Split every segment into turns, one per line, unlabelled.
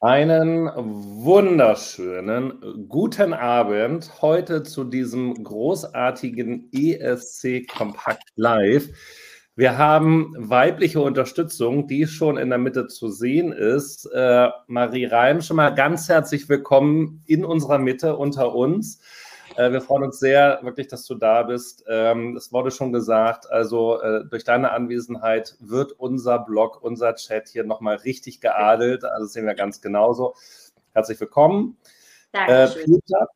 Einen wunderschönen guten Abend heute zu diesem großartigen ESC Kompakt Live. Wir haben weibliche Unterstützung, die schon in der Mitte zu sehen ist. Äh, Marie Reim, schon mal ganz herzlich willkommen in unserer Mitte unter uns. Äh, wir freuen uns sehr, wirklich, dass du da bist. Ähm, es wurde schon gesagt, also äh, durch deine Anwesenheit wird unser Blog, unser Chat hier nochmal richtig geadelt. Also das sehen wir ganz genauso. Herzlich willkommen. Dankeschön. Äh, Peter,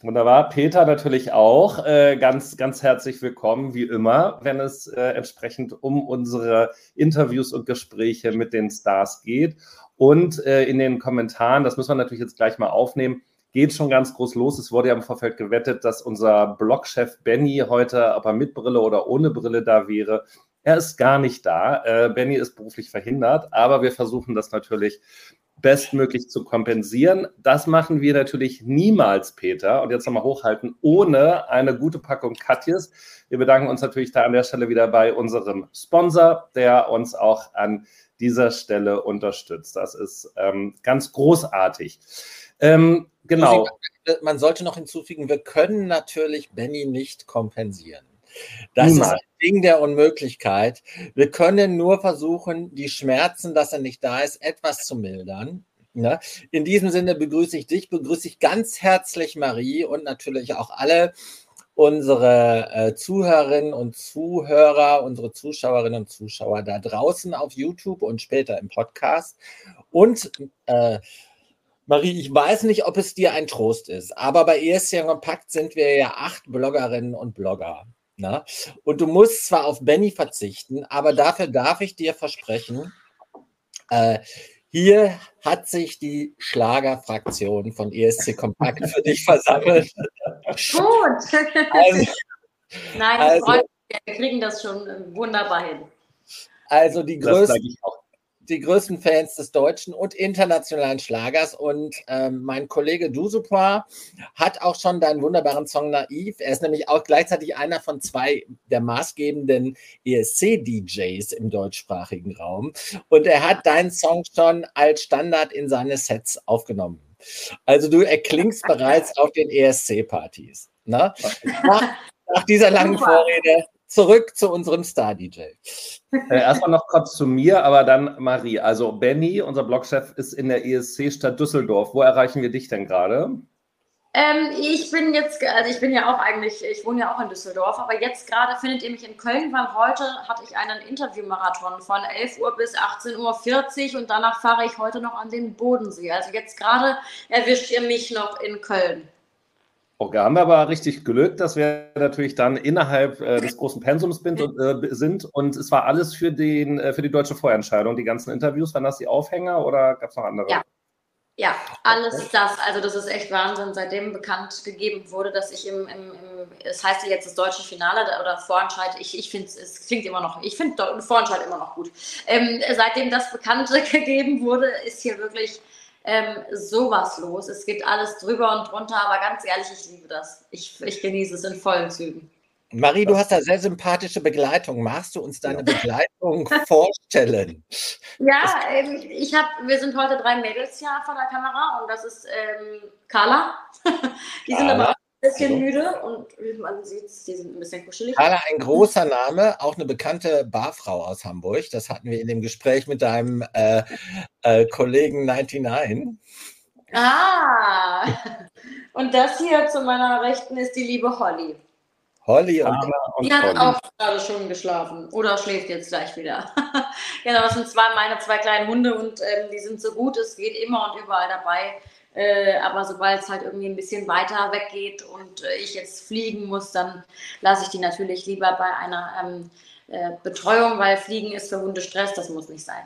wunderbar. Peter natürlich auch. Äh, ganz, ganz herzlich willkommen, wie immer, wenn es äh, entsprechend um unsere Interviews und Gespräche mit den Stars geht. Und äh, in den Kommentaren, das müssen wir natürlich jetzt gleich mal aufnehmen, geht schon ganz groß los. Es wurde ja im Vorfeld gewettet, dass unser Blogchef Benny heute, ob er mit Brille oder ohne Brille da wäre. Er ist gar nicht da. Äh, Benny ist beruflich verhindert, aber wir versuchen das natürlich bestmöglich zu kompensieren. Das machen wir natürlich niemals, Peter, und jetzt nochmal hochhalten, ohne eine gute Packung Katjes. Wir bedanken uns natürlich da an der Stelle wieder bei unserem Sponsor, der uns auch an dieser Stelle unterstützt. Das ist ähm, ganz großartig.
Ähm, genau. Man sollte noch hinzufügen, wir können natürlich Benny nicht kompensieren. Das Niemals. ist ein Ding der Unmöglichkeit. Wir können nur versuchen, die Schmerzen, dass er nicht da ist, etwas zu mildern. Ne? In diesem Sinne begrüße ich dich, begrüße ich ganz herzlich Marie und natürlich auch alle unsere äh, Zuhörerinnen und Zuhörer, unsere Zuschauerinnen und Zuschauer da draußen auf YouTube und später im Podcast. Und äh, Marie, ich weiß nicht, ob es dir ein Trost ist, aber bei ESC Kompakt sind wir ja acht Bloggerinnen und Blogger. Ne? Und du musst zwar auf Benny verzichten, aber dafür darf ich dir versprechen, äh, hier hat sich die Schlagerfraktion von ESC Kompakt für dich versammelt.
Gut. Also, Nein, also, wir kriegen das schon wunderbar hin.
Also die größten, die größten Fans des deutschen und internationalen Schlagers. Und ähm, mein Kollege Dusupa hat auch schon deinen wunderbaren Song Naiv. Er ist nämlich auch gleichzeitig einer von zwei der maßgebenden ESC-DJs im deutschsprachigen Raum. Und er hat deinen Song schon als Standard in seine Sets aufgenommen. Also du erklingst bereits auf den ESC-Partys. Ne? Nach, nach dieser langen Vorrede zurück zu unserem Star-DJ.
Äh, erstmal noch kurz zu mir, aber dann Marie. Also Benny, unser Blogchef, ist in der ESC-Stadt Düsseldorf. Wo erreichen wir dich denn gerade?
Ähm, ich bin jetzt, also ich bin ja auch eigentlich, ich wohne ja auch in Düsseldorf, aber jetzt gerade findet ihr mich in Köln, weil heute hatte ich einen Interviewmarathon von 11 Uhr bis 18.40 Uhr und danach fahre ich heute noch an den Bodensee. Also jetzt gerade erwischt ihr mich noch in Köln.
Okay, haben wir aber richtig Glück, dass wir natürlich dann innerhalb äh, des großen Pensums bin, äh, sind. Und es war alles für, den, äh, für die deutsche Vorentscheidung, die ganzen Interviews. Waren das die Aufhänger oder gab es noch andere?
Ja. Ja, alles das. Also das ist echt Wahnsinn, seitdem bekannt gegeben wurde, dass ich im, im, im es heißt ja jetzt das deutsche Finale oder Vorentscheid, ich, ich finde es klingt immer noch, ich finde Vorentscheid immer noch gut. Ähm, seitdem das bekannt gegeben wurde, ist hier wirklich ähm, sowas los. Es geht alles drüber und drunter, aber ganz ehrlich, ich liebe das. Ich, ich genieße es in vollen Zügen.
Marie, du hast da sehr sympathische Begleitung. Magst du uns deine Begleitung vorstellen?
Ja, ähm, ich habe, wir sind heute drei Mädels hier vor der Kamera und das ist ähm, Carla. Die sind aber auch ein bisschen müde und man sieht die sind ein bisschen kuschelig.
Carla, ein großer Name, auch eine bekannte Barfrau aus Hamburg. Das hatten wir in dem Gespräch mit deinem äh, äh, Kollegen 99.
Ah, und das hier zu meiner Rechten ist die liebe Holly.
Holly und,
und Die hat Holly. auch gerade schon geschlafen oder schläft jetzt gleich wieder. genau, das sind zwei, meine zwei kleinen Hunde und ähm, die sind so gut, es geht immer und überall dabei. Äh, aber sobald es halt irgendwie ein bisschen weiter weggeht und äh, ich jetzt fliegen muss, dann lasse ich die natürlich lieber bei einer ähm, äh, Betreuung, weil Fliegen ist für Hunde Stress, das muss nicht sein.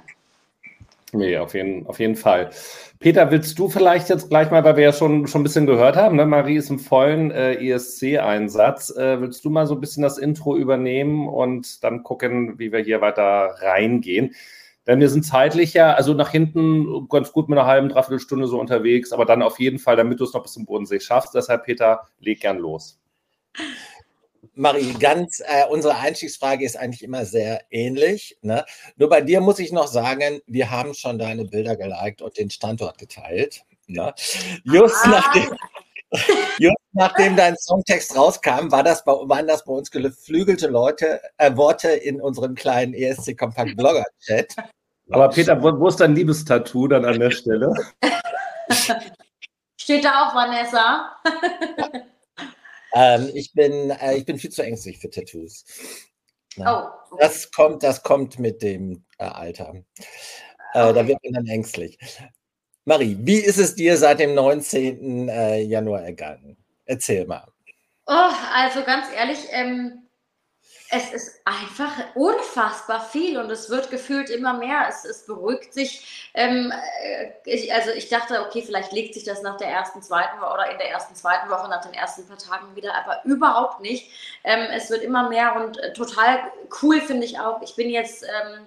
Nee, auf jeden, auf jeden Fall. Peter, willst du vielleicht jetzt gleich mal, weil wir ja schon, schon ein bisschen gehört haben, ne? Marie ist im vollen äh, ESC-Einsatz. Äh, willst du mal so ein bisschen das Intro übernehmen und dann gucken, wie wir hier weiter reingehen? Denn wir sind zeitlich ja, also nach hinten ganz gut mit einer halben, dreiviertel Stunde so unterwegs, aber dann auf jeden Fall, damit du es noch bis zum Bodensee schaffst. Deshalb, Peter, leg gern los.
Marie, ganz, äh, unsere Einstiegsfrage ist eigentlich immer sehr ähnlich. Ne? Nur bei dir muss ich noch sagen, wir haben schon deine Bilder geliked und den Standort geteilt. Ne? Just, ah. nachdem, just nachdem dein Songtext rauskam, war das bei, waren das bei uns geflügelte Leute, äh, Worte in unserem kleinen ESC Kompakt Blogger Chat.
Aber Peter, wo, wo ist dein Liebestattoo dann an der Stelle?
Steht da auch Vanessa?
ähm, ich, bin, äh, ich bin viel zu ängstlich für Tattoos. Ja. Oh. Das kommt, das kommt mit dem äh, Alter. Äh, okay. Da wird man dann ängstlich. Marie, wie ist es dir seit dem 19. Äh, Januar ergangen? Erzähl mal.
Oh, also ganz ehrlich, ähm, es ist einfach unfassbar viel und es wird gefühlt immer mehr. Es, es beruhigt sich. Ähm, äh, ich, also ich dachte, okay, vielleicht legt sich das nach der ersten, zweiten Woche oder in der ersten, zweiten Woche, nach den ersten paar Tagen wieder, aber überhaupt nicht. Ähm, es wird immer mehr und äh, total cool finde ich auch. Ich bin jetzt ähm,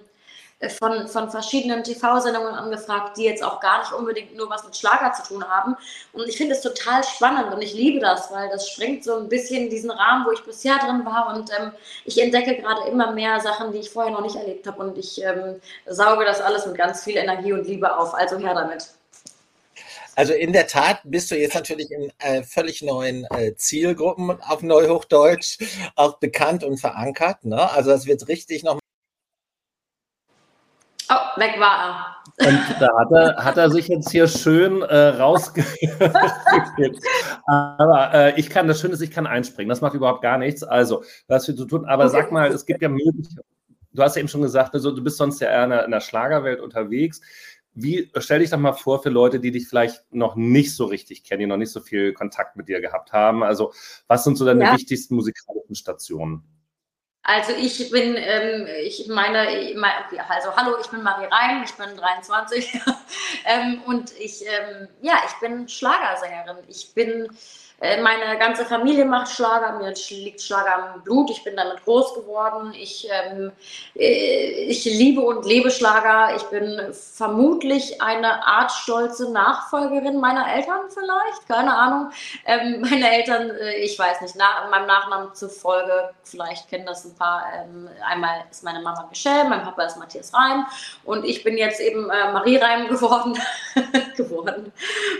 von, von verschiedenen TV-Sendungen angefragt, die jetzt auch gar nicht unbedingt nur was mit Schlager zu tun haben. Und ich finde es total spannend und ich liebe das, weil das sprengt so ein bisschen diesen Rahmen, wo ich bisher drin war. Und ähm, ich entdecke gerade immer mehr Sachen, die ich vorher noch nicht erlebt habe. Und ich ähm, sauge das alles mit ganz viel Energie und Liebe auf. Also her damit.
Also in der Tat bist du jetzt natürlich in äh, völlig neuen äh, Zielgruppen auf Neuhochdeutsch auch bekannt und verankert. Ne? Also das wird richtig noch
Oh, weg war er.
Und da hat er, hat er sich jetzt hier schön äh, rausgekriegt. Aber äh, ich kann, das Schöne ist, ich kann einspringen. Das macht überhaupt gar nichts. Also, was wir zu tun. Aber sag mal, es gibt ja Möglichkeiten. Du hast ja eben schon gesagt, also, du bist sonst ja eher in der, in der Schlagerwelt unterwegs. Wie, stell dich doch mal vor für Leute, die dich vielleicht noch nicht so richtig kennen, die noch nicht so viel Kontakt mit dir gehabt haben. Also, was sind so deine ja. wichtigsten musikalischen Stationen?
Also ich bin, ähm, ich meine, also hallo, ich bin Marie Reim, ich bin 23 ähm, und ich, ähm, ja, ich bin Schlagersängerin. Ich bin meine ganze Familie macht Schlager, mir liegt Schlager im Blut, ich bin damit groß geworden. Ich, ähm, äh, ich liebe und lebe Schlager. Ich bin vermutlich eine Art stolze Nachfolgerin meiner Eltern vielleicht, keine Ahnung. Ähm, meine Eltern, äh, ich weiß nicht, nach, meinem Nachnamen zufolge, vielleicht kennen das ein paar. Ähm, einmal ist meine Mama Michelle, mein Papa ist Matthias Reim und ich bin jetzt eben äh, Marie Reim geworden. geworden.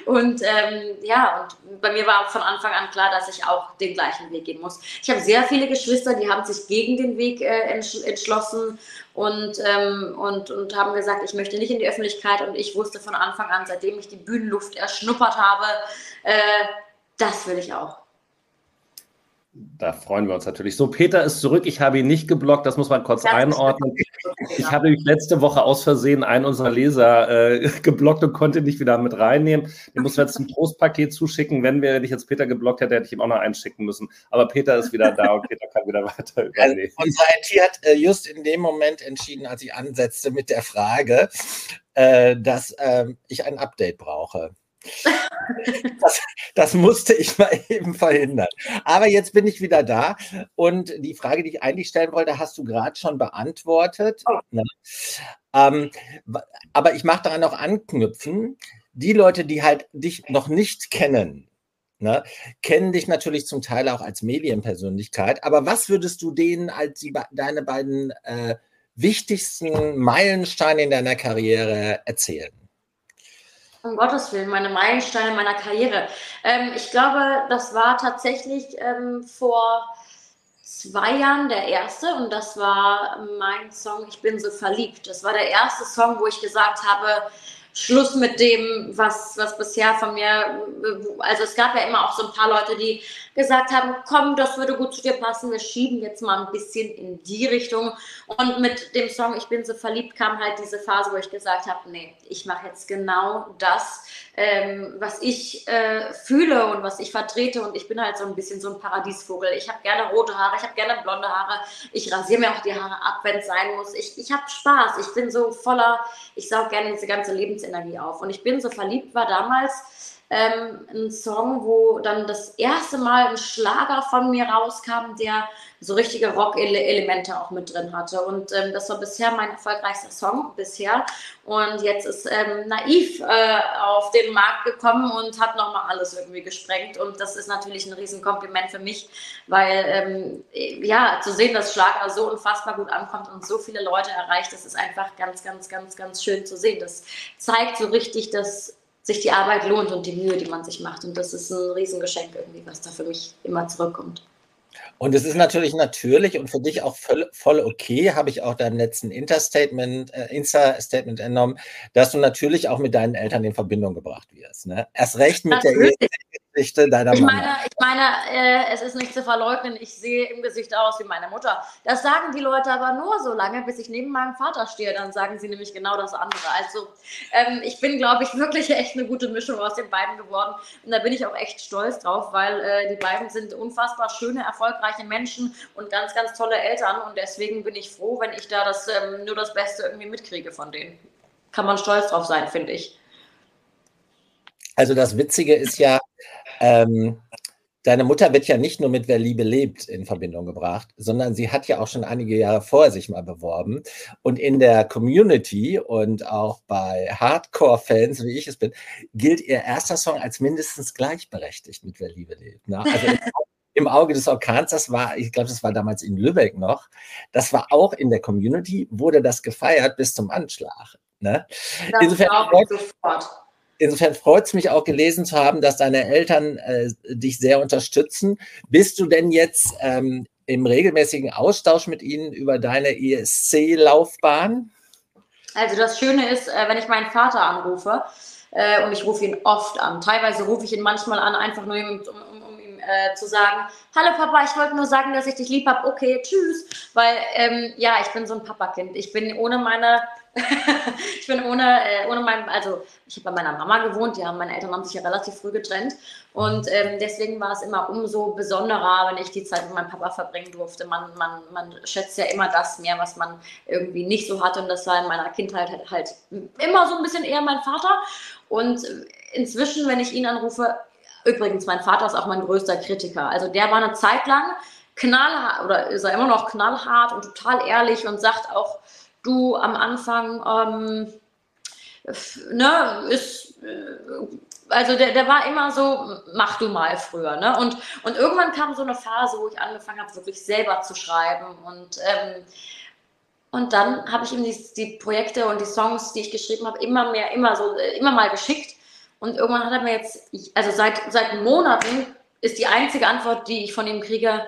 Und ähm, ja, und bei mir war von Anfang an klar, dass ich auch den gleichen Weg gehen muss. Ich habe sehr viele Geschwister, die haben sich gegen den Weg äh, entschlossen und, ähm, und, und haben gesagt, ich möchte nicht in die Öffentlichkeit. Und ich wusste von Anfang an, seitdem ich die Bühnenluft erschnuppert habe, äh, das will ich auch.
Da freuen wir uns natürlich. So, Peter ist zurück. Ich habe ihn nicht geblockt. Das muss man kurz ja, einordnen. Ich hatte letzte Woche aus Versehen einen unserer Leser äh, geblockt und konnte nicht wieder mit reinnehmen. Den mussten wir jetzt ein Trostpaket zuschicken. Wenn wir nicht jetzt Peter geblockt hätte, hätte ich ihm auch noch einschicken müssen. Aber Peter ist wieder da und Peter kann wieder weiter
übernehmen. Also unsere IT hat äh, just in dem Moment entschieden, als ich ansetzte mit der Frage, äh, dass ähm, ich ein Update brauche. Das, das, musste ich mal eben verhindern. Aber jetzt bin ich wieder da und die Frage, die ich eigentlich stellen wollte, hast du gerade schon beantwortet. Oh. Ne? Ähm, aber ich mache daran noch anknüpfen. Die Leute, die halt dich noch nicht kennen, ne, kennen dich natürlich zum Teil auch als Medienpersönlichkeit. Aber was würdest du denen als die, deine beiden äh, wichtigsten Meilensteine in deiner Karriere erzählen?
Um Gottes Willen, meine Meilensteine meiner Karriere. Ähm, ich glaube, das war tatsächlich ähm, vor zwei Jahren der erste und das war mein Song Ich bin so verliebt. Das war der erste Song, wo ich gesagt habe, Schluss mit dem, was, was bisher von mir, also es gab ja immer auch so ein paar Leute, die gesagt haben, komm, das würde gut zu dir passen, wir schieben jetzt mal ein bisschen in die Richtung. Und mit dem Song Ich bin so verliebt kam halt diese Phase, wo ich gesagt habe, nee, ich mache jetzt genau das, ähm, was ich äh, fühle und was ich vertrete. Und ich bin halt so ein bisschen so ein Paradiesvogel. Ich habe gerne rote Haare, ich habe gerne blonde Haare. Ich rasiere mir auch die Haare ab, wenn es sein muss. Ich, ich habe Spaß. Ich bin so voller, ich saug gerne diese ganze Lebensenergie auf. Und ich bin so verliebt war damals ähm, ein Song, wo dann das erste Mal ein Schlager von mir rauskam, der so richtige Rock-Elemente auch mit drin hatte. Und ähm, das war bisher mein erfolgreichster Song bisher. Und jetzt ist ähm, Naiv äh, auf den Markt gekommen und hat nochmal alles irgendwie gesprengt. Und das ist natürlich ein Riesenkompliment für mich, weil ähm, ja, zu sehen, dass Schlager so unfassbar gut ankommt und so viele Leute erreicht, das ist einfach ganz, ganz, ganz, ganz schön zu sehen. Das zeigt so richtig, dass sich die Arbeit lohnt und die Mühe, die man sich macht. Und das ist ein Riesengeschenk irgendwie, was da für mich immer zurückkommt.
Und es ist natürlich natürlich und für dich auch voll, voll okay, habe ich auch deinem letzten Insta-Statement äh, Insta entnommen, dass du natürlich auch mit deinen Eltern in Verbindung gebracht wirst. Ne? Erst recht mit natürlich. der Geschichte deiner
ich
Mama.
Meine, ich meine, äh, es ist nicht zu verleugnen, ich sehe im Gesicht aus wie meine Mutter. Das sagen die Leute aber nur so lange, bis ich neben meinem Vater stehe. Dann sagen sie nämlich genau das andere. Also ähm, ich bin, glaube ich, wirklich echt eine gute Mischung aus den beiden geworden. Und da bin ich auch echt stolz drauf, weil äh, die beiden sind unfassbar schöne, erfolgreiche Menschen und ganz, ganz tolle Eltern. Und deswegen bin ich froh, wenn ich da das, ähm, nur das Beste irgendwie mitkriege von denen. Kann man stolz drauf sein, finde ich.
Also das Witzige ist ja, ähm, deine Mutter wird ja nicht nur mit Wer Liebe lebt in Verbindung gebracht, sondern sie hat ja auch schon einige Jahre vorher sich mal beworben. Und in der Community und auch bei Hardcore-Fans, wie ich es bin, gilt ihr erster Song als mindestens gleichberechtigt mit Wer Liebe lebt. Ne? Also im Auge des Orkans, das war, ich glaube, das war damals in Lübeck noch, das war auch in der Community, wurde das gefeiert bis zum Anschlag. Ne? Insofern, sofort. Insofern freut es mich auch gelesen zu haben, dass deine Eltern äh, dich sehr unterstützen. Bist du denn jetzt ähm, im regelmäßigen Austausch mit ihnen über deine ESC-Laufbahn?
Also das Schöne ist, äh, wenn ich meinen Vater anrufe, äh, und ich rufe ihn oft an, teilweise rufe ich ihn manchmal an, einfach nur um, um, um äh, zu sagen, hallo Papa, ich wollte nur sagen, dass ich dich lieb habe, okay, tschüss. Weil ähm, ja, ich bin so ein Papakind. Ich bin ohne meine ich bin ohne, äh, ohne mein, also ich habe bei meiner Mama gewohnt, ja, meine Eltern haben sich ja relativ früh getrennt und ähm, deswegen war es immer umso besonderer, wenn ich die Zeit mit meinem Papa verbringen durfte. Man, man, man schätzt ja immer das mehr, was man irgendwie nicht so hatte und das war in meiner Kindheit halt, halt immer so ein bisschen eher mein Vater und inzwischen, wenn ich ihn anrufe, übrigens, mein Vater ist auch mein größter Kritiker, also der war eine Zeit lang knallhart oder ist er immer noch knallhart und total ehrlich und sagt auch, du am Anfang, ähm, ne, ist, äh, also der, der war immer so, mach du mal früher, ne? Und, und irgendwann kam so eine Phase, wo ich angefangen habe, wirklich selber zu schreiben und ähm, und dann habe ich ihm die, die, Projekte und die Songs, die ich geschrieben habe, immer mehr, immer so, äh, immer mal geschickt. Und irgendwann hat er mir jetzt, also seit, seit Monaten ist die einzige Antwort, die ich von ihm kriege,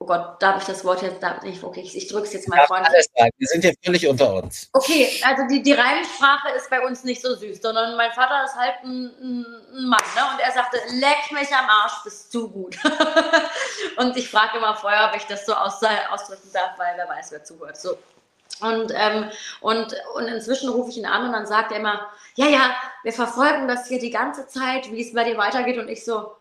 oh Gott, darf ich das Wort jetzt, darf nicht, okay, ich, ich drücke es jetzt mal
vorne. Wir sind hier völlig unter uns.
Okay, also die, die Reimsprache ist bei uns nicht so süß, sondern mein Vater ist halt ein, ein Mann, ne? Und er sagte, leck mich am Arsch, bist du gut. und ich frage immer vorher, ob ich das so aus, ausdrücken darf, weil wer weiß, wer zuhört. So. Und, ähm, und, und inzwischen rufe ich ihn an und dann sagt er immer, ja, ja, wir verfolgen das hier die ganze Zeit, wie es bei dir weitergeht. Und ich so,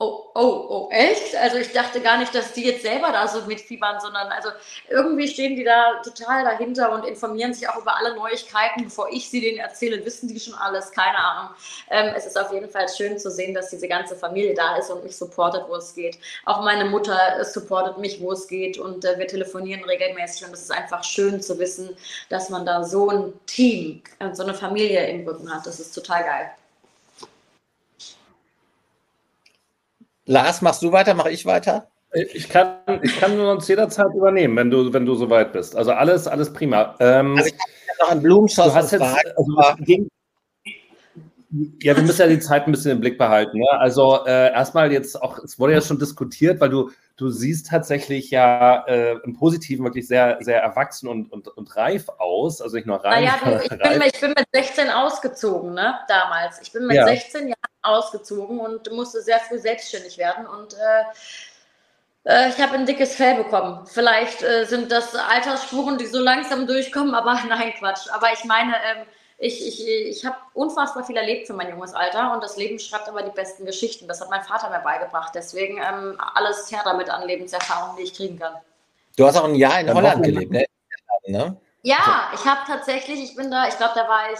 Oh, oh, oh, echt? Also ich dachte gar nicht, dass die jetzt selber da so mitfiebern, sondern also irgendwie stehen die da total dahinter und informieren sich auch über alle Neuigkeiten. Bevor ich sie denen erzähle, wissen die schon alles, keine Ahnung. Ähm, es ist auf jeden Fall schön zu sehen, dass diese ganze Familie da ist und mich supportet, wo es geht. Auch meine Mutter supportet mich, wo es geht und äh, wir telefonieren regelmäßig und es ist einfach schön zu wissen, dass man da so ein Team und so eine Familie im Rücken hat. Das ist total geil.
Lars, machst du weiter, mache ich weiter?
Ich kann, ich kann uns jederzeit übernehmen, wenn du, wenn du soweit bist. Also alles, alles prima. Ähm, also ich habe noch einen Blumenschuss. Du hast jetzt, also ging, ja, wir müssen ja die Zeit ein bisschen im Blick behalten. Ne? Also äh, erstmal jetzt auch, es wurde ja schon diskutiert, weil du, du siehst tatsächlich ja äh, im Positiven wirklich sehr, sehr erwachsen und, und, und reif aus. Also nicht nur reif.
Naja, ich, bin, ich bin mit 16 ausgezogen, ne, damals. Ich bin mit ja. 16 Jahren ausgezogen und musste sehr früh selbstständig werden und äh, äh ich habe ein dickes Fell bekommen. Vielleicht äh, sind das Altersspuren, die so langsam durchkommen, aber nein, Quatsch. Aber ich meine, ähm, ich, ich, ich habe unfassbar viel erlebt für mein junges Alter und das Leben schreibt aber die besten Geschichten. Das hat mein Vater mir beigebracht. Deswegen ähm, alles her damit an Lebenserfahrung, die ich kriegen kann.
Du hast auch ein Jahr in Holland gelebt, ne?
Ja, ich habe tatsächlich, ich bin da, ich glaube, da war ich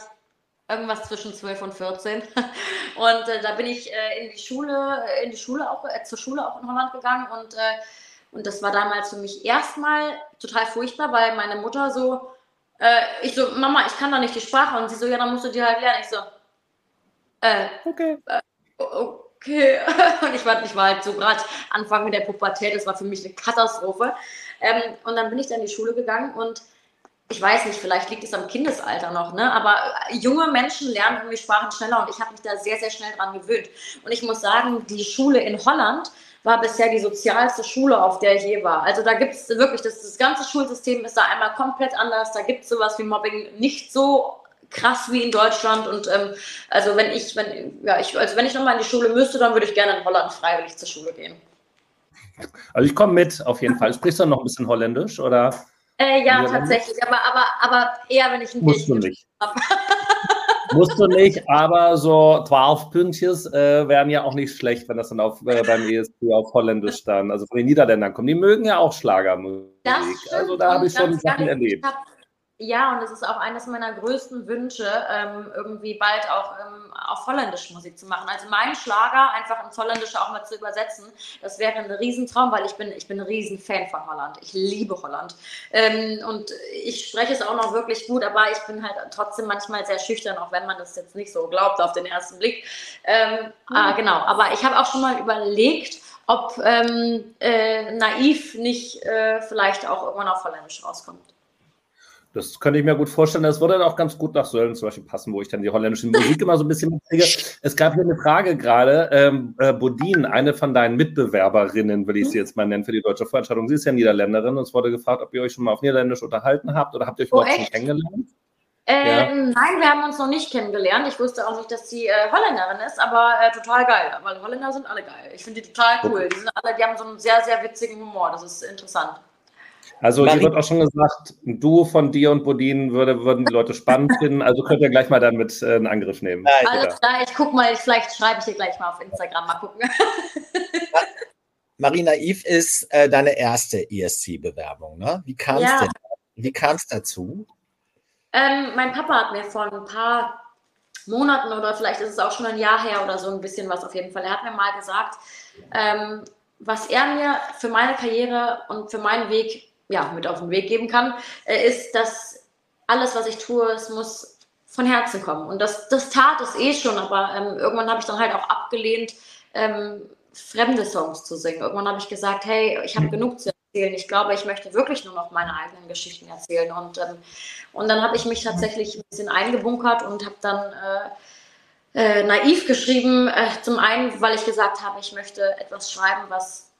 irgendwas zwischen 12 und 14. Und äh, da bin ich äh, in die Schule, in die Schule auch, äh, zur Schule auch in Holland gegangen und, äh, und das war damals für mich erstmal total furchtbar, weil meine Mutter so, äh, ich so, Mama, ich kann doch nicht die Sprache und sie so, ja, dann musst du die halt lernen. Ich so, äh, okay. okay. Und ich war, ich war halt so gerade Anfang mit der Pubertät, das war für mich eine Katastrophe. Ähm, und dann bin ich dann in die Schule gegangen und ich weiß nicht, vielleicht liegt es am Kindesalter noch, ne? aber junge Menschen lernen irgendwie Sprachen schneller und ich habe mich da sehr, sehr schnell dran gewöhnt. Und ich muss sagen, die Schule in Holland war bisher die sozialste Schule, auf der ich je war. Also da gibt es wirklich, das, das ganze Schulsystem ist da einmal komplett anders. Da gibt es sowas wie Mobbing nicht so krass wie in Deutschland. Und ähm, also wenn ich, wenn, ja, ich, also wenn ich nochmal in die Schule müsste, dann würde ich gerne in Holland freiwillig zur Schule gehen.
Also ich komme mit, auf jeden Fall. Sprichst du noch ein bisschen Holländisch oder?
Äh, ja, tatsächlich, aber, aber, aber eher, wenn ich
ein Musst du nicht. Musst du nicht, aber so 12 Pünktchen äh, wären ja auch nicht schlecht, wenn das dann auf, äh, beim ESP auf Holländisch dann, also von den Niederländern kommen. Die mögen ja auch Schlagermusik. Also da habe ich schon Sachen erlebt. Ich habe
ja, und es ist auch eines meiner größten Wünsche, ähm, irgendwie bald auch ähm, auf Holländisch Musik zu machen. Also meinen Schlager einfach ins Holländische auch mal zu übersetzen, das wäre ein Riesentraum, weil ich bin, ich bin ein Riesenfan von Holland. Ich liebe Holland. Ähm, und ich spreche es auch noch wirklich gut, aber ich bin halt trotzdem manchmal sehr schüchtern, auch wenn man das jetzt nicht so glaubt auf den ersten Blick. Ähm, mhm. ah, genau, aber ich habe auch schon mal überlegt, ob ähm, äh, Naiv nicht äh, vielleicht auch irgendwann auf Holländisch rauskommt.
Das könnte ich mir gut vorstellen. Das würde dann auch ganz gut nach Sölden zum Beispiel passen, wo ich dann die holländische Musik immer so ein bisschen mitkriege. Es gab hier eine Frage gerade. Ähm, äh, Bodin, eine von deinen Mitbewerberinnen, will ich sie jetzt mal nennen, für die deutsche Veranstaltung. Sie ist ja Niederländerin und es wurde gefragt, ob ihr euch schon mal auf Niederländisch unterhalten habt oder habt ihr euch oh, überhaupt schon kennengelernt?
Äh, ja. Nein, wir haben uns noch nicht kennengelernt. Ich wusste auch nicht, dass sie äh, Holländerin ist, aber äh, total geil, weil Holländer sind alle geil. Ich finde die total cool. Die, sind alle, die haben so einen sehr, sehr witzigen Humor. Das ist interessant.
Also hier wird auch schon gesagt, ein Duo von dir und Bodin würde, würden die Leute spannend finden. Also könnt ihr gleich mal dann mit äh, in Angriff nehmen.
Alles klar, ich gucke mal, vielleicht schreibe ich dir gleich mal auf Instagram, mal gucken.
Marina Eve ist äh, deine erste ESC-Bewerbung, ne? Wie kam es ja. denn? Wie kam es dazu?
Ähm, mein Papa hat mir vor ein paar Monaten oder vielleicht ist es auch schon ein Jahr her oder so ein bisschen was auf jeden Fall. Er hat mir mal gesagt, ähm, was er mir für meine Karriere und für meinen Weg ja, mit auf den Weg geben kann, äh, ist, dass alles, was ich tue, es muss von Herzen kommen. Und das, das tat es eh schon, aber ähm, irgendwann habe ich dann halt auch abgelehnt, ähm, fremde Songs zu singen. Irgendwann habe ich gesagt, hey, ich habe genug zu erzählen. Ich glaube, ich möchte wirklich nur noch meine eigenen Geschichten erzählen. Und, ähm, und dann habe ich mich tatsächlich ein bisschen eingebunkert und habe dann äh, äh, naiv geschrieben. Äh, zum einen, weil ich gesagt habe, ich möchte etwas schreiben, was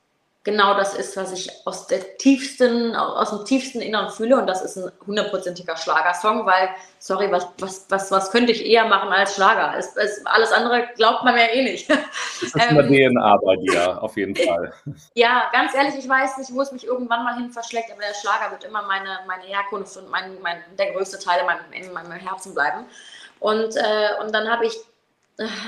genau das ist, was ich aus der tiefsten, aus dem tiefsten Innern fühle und das ist ein hundertprozentiger Schlagersong, weil, sorry, was, was, was, was könnte ich eher machen als Schlager? Es, es, alles andere glaubt man ja eh nicht. Das
ist eine ähm, DNA bei dir, auf jeden Fall.
Ja, ganz ehrlich, ich weiß nicht, wo es mich irgendwann mal hin verschlägt, aber der Schlager wird immer meine, meine Herkunft und mein, mein, der größte Teil in meinem, in meinem Herzen bleiben. Und, äh, und dann habe ich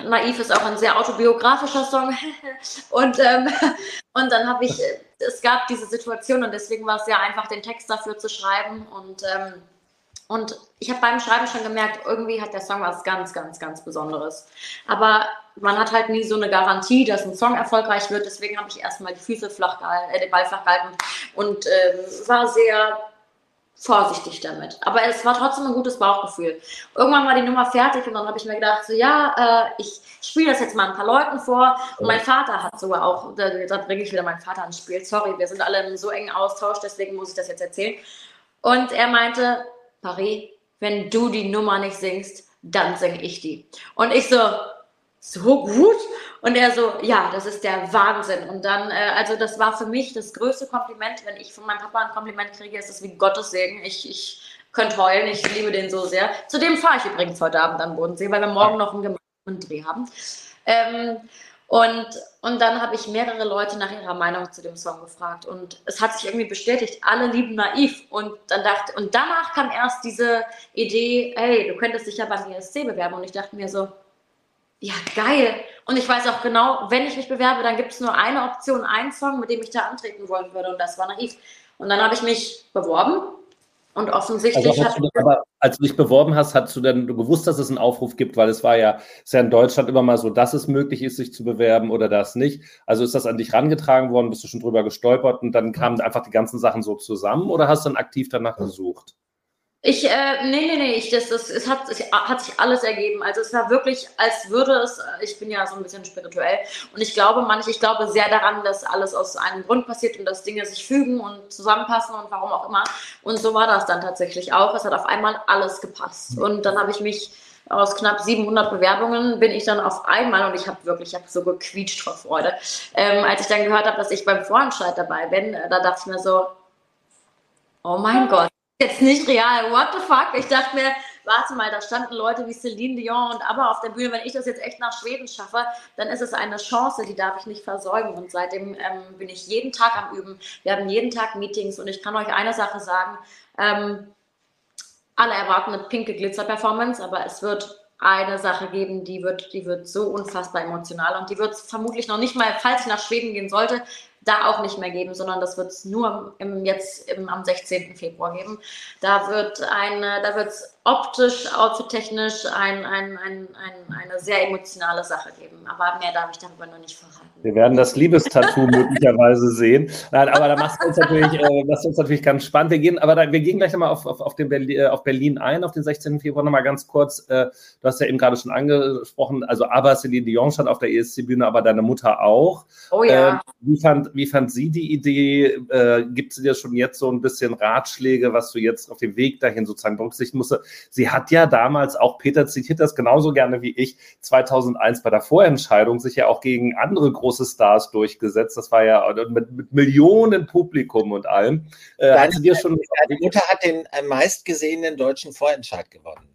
Naiv ist auch ein sehr autobiografischer Song. und, ähm, und dann habe ich, es gab diese Situation und deswegen war es sehr einfach, den Text dafür zu schreiben. Und, ähm, und ich habe beim Schreiben schon gemerkt, irgendwie hat der Song was ganz, ganz, ganz Besonderes. Aber man hat halt nie so eine Garantie, dass ein Song erfolgreich wird. Deswegen habe ich erstmal die Füße flach gehalten, äh, den Ball flach gehalten und ähm, war sehr vorsichtig damit. Aber es war trotzdem ein gutes Bauchgefühl. Irgendwann war die Nummer fertig und dann habe ich mir gedacht, so ja, äh, ich spiele das jetzt mal ein paar Leuten vor. Und mein Vater hat sogar auch, da, da bringe ich wieder meinen Vater ins Spiel. Sorry, wir sind alle im so engen Austausch, deswegen muss ich das jetzt erzählen. Und er meinte, Paris, wenn du die Nummer nicht singst, dann singe ich die. Und ich so, so gut? Und er so, ja, das ist der Wahnsinn. Und dann, äh, also das war für mich das größte Kompliment. Wenn ich von meinem Papa ein Kompliment kriege, ist das wie Gottes Segen. Ich, ich könnte heulen, ich liebe den so sehr. Zudem fahre ich übrigens heute Abend an Bodensee, weil wir morgen noch einen gemeinsamen Dreh haben. Ähm, und, und dann habe ich mehrere Leute nach ihrer Meinung zu dem Song gefragt. Und es hat sich irgendwie bestätigt, alle lieben naiv. Und dann dachte, und danach kam erst diese Idee, hey, du könntest dich ja beim ESC bewerben. Und ich dachte mir so, ja, geil. Und ich weiß auch genau, wenn ich mich bewerbe, dann gibt es nur eine Option, einen Song, mit dem ich da antreten wollen würde. Und das war naiv. Und dann habe ich mich beworben. Und offensichtlich
also du, aber als du dich beworben hast, hast du denn gewusst, dass es einen Aufruf gibt, weil es war ja, ist ja in Deutschland immer mal so, dass es möglich ist, sich zu bewerben oder das nicht. Also ist das an dich rangetragen worden, bist du schon drüber gestolpert und dann kamen einfach die ganzen Sachen so zusammen oder hast du dann aktiv danach gesucht?
Ich, äh, nee, nee, nee, ich, das, das, es hat, es hat sich alles ergeben. Also es war wirklich, als würde es, ich bin ja so ein bisschen spirituell und ich glaube manch, ich glaube sehr daran, dass alles aus einem Grund passiert und dass Dinge sich fügen und zusammenpassen und warum auch immer. Und so war das dann tatsächlich auch. Es hat auf einmal alles gepasst. Und dann habe ich mich aus knapp 700 Bewerbungen bin ich dann auf einmal und ich habe wirklich, ich habe so gequietscht vor Freude, ähm, als ich dann gehört habe, dass ich beim Vorentscheid dabei bin, äh, da dachte ich mir so, oh mein Gott, jetzt nicht real. What the fuck? Ich dachte mir, warte mal, da standen Leute wie Celine Dion und aber auf der Bühne. Wenn ich das jetzt echt nach Schweden schaffe, dann ist es eine Chance, die darf ich nicht versäumen. Und seitdem ähm, bin ich jeden Tag am Üben. Wir haben jeden Tag Meetings und ich kann euch eine Sache sagen. Ähm, alle erwarten eine pinke Glitzer-Performance, aber es wird eine Sache geben, die wird, die wird so unfassbar emotional und die wird vermutlich noch nicht mal, falls ich nach Schweden gehen sollte, da auch nicht mehr geben, sondern das wird es nur im, jetzt im, am 16. Februar geben. Da wird eine, da wird es optisch, outfit-technisch ein, ein, ein, eine sehr emotionale Sache geben. Aber mehr darf ich darüber noch nicht verraten.
Wir werden das Liebestattoo möglicherweise sehen. Nein, aber da machst du uns natürlich, äh, machst uns natürlich ganz spannend. Wir gehen, aber da, wir gehen gleich nochmal auf, auf, auf, Berlin, äh, auf Berlin ein, auf den 16. Februar nochmal ganz kurz. Äh, du hast ja eben gerade schon angesprochen, also aber Celine Dion stand auf der ESC-Bühne, aber deine Mutter auch.
Oh ja. Äh,
wie, fand, wie fand sie die Idee? Äh, gibt sie dir schon jetzt so ein bisschen Ratschläge, was du jetzt auf dem Weg dahin sozusagen berücksichtigen musst? Sie hat ja damals, auch Peter zitiert das genauso gerne wie ich, 2001 bei der Vorentscheidung sich ja auch gegen andere große Stars durchgesetzt. Das war ja mit, mit Millionen Publikum und allem.
Äh, Deine, dir schon die Mutter hat den äh, meistgesehenen deutschen Vorentscheid gewonnen.